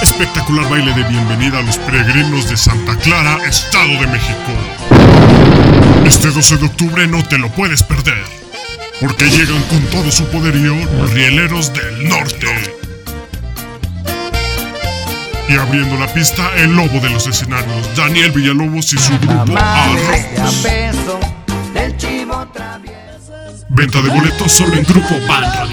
Espectacular baile de bienvenida a los peregrinos de Santa Clara, Estado de México. Este 12 de octubre no te lo puedes perder, porque llegan con todo su poderío los rieleros del norte. Y abriendo la pista, el lobo de los escenarios, Daniel Villalobos y su grupo Arroz. Venta de boletos solo en Grupo Van Radio.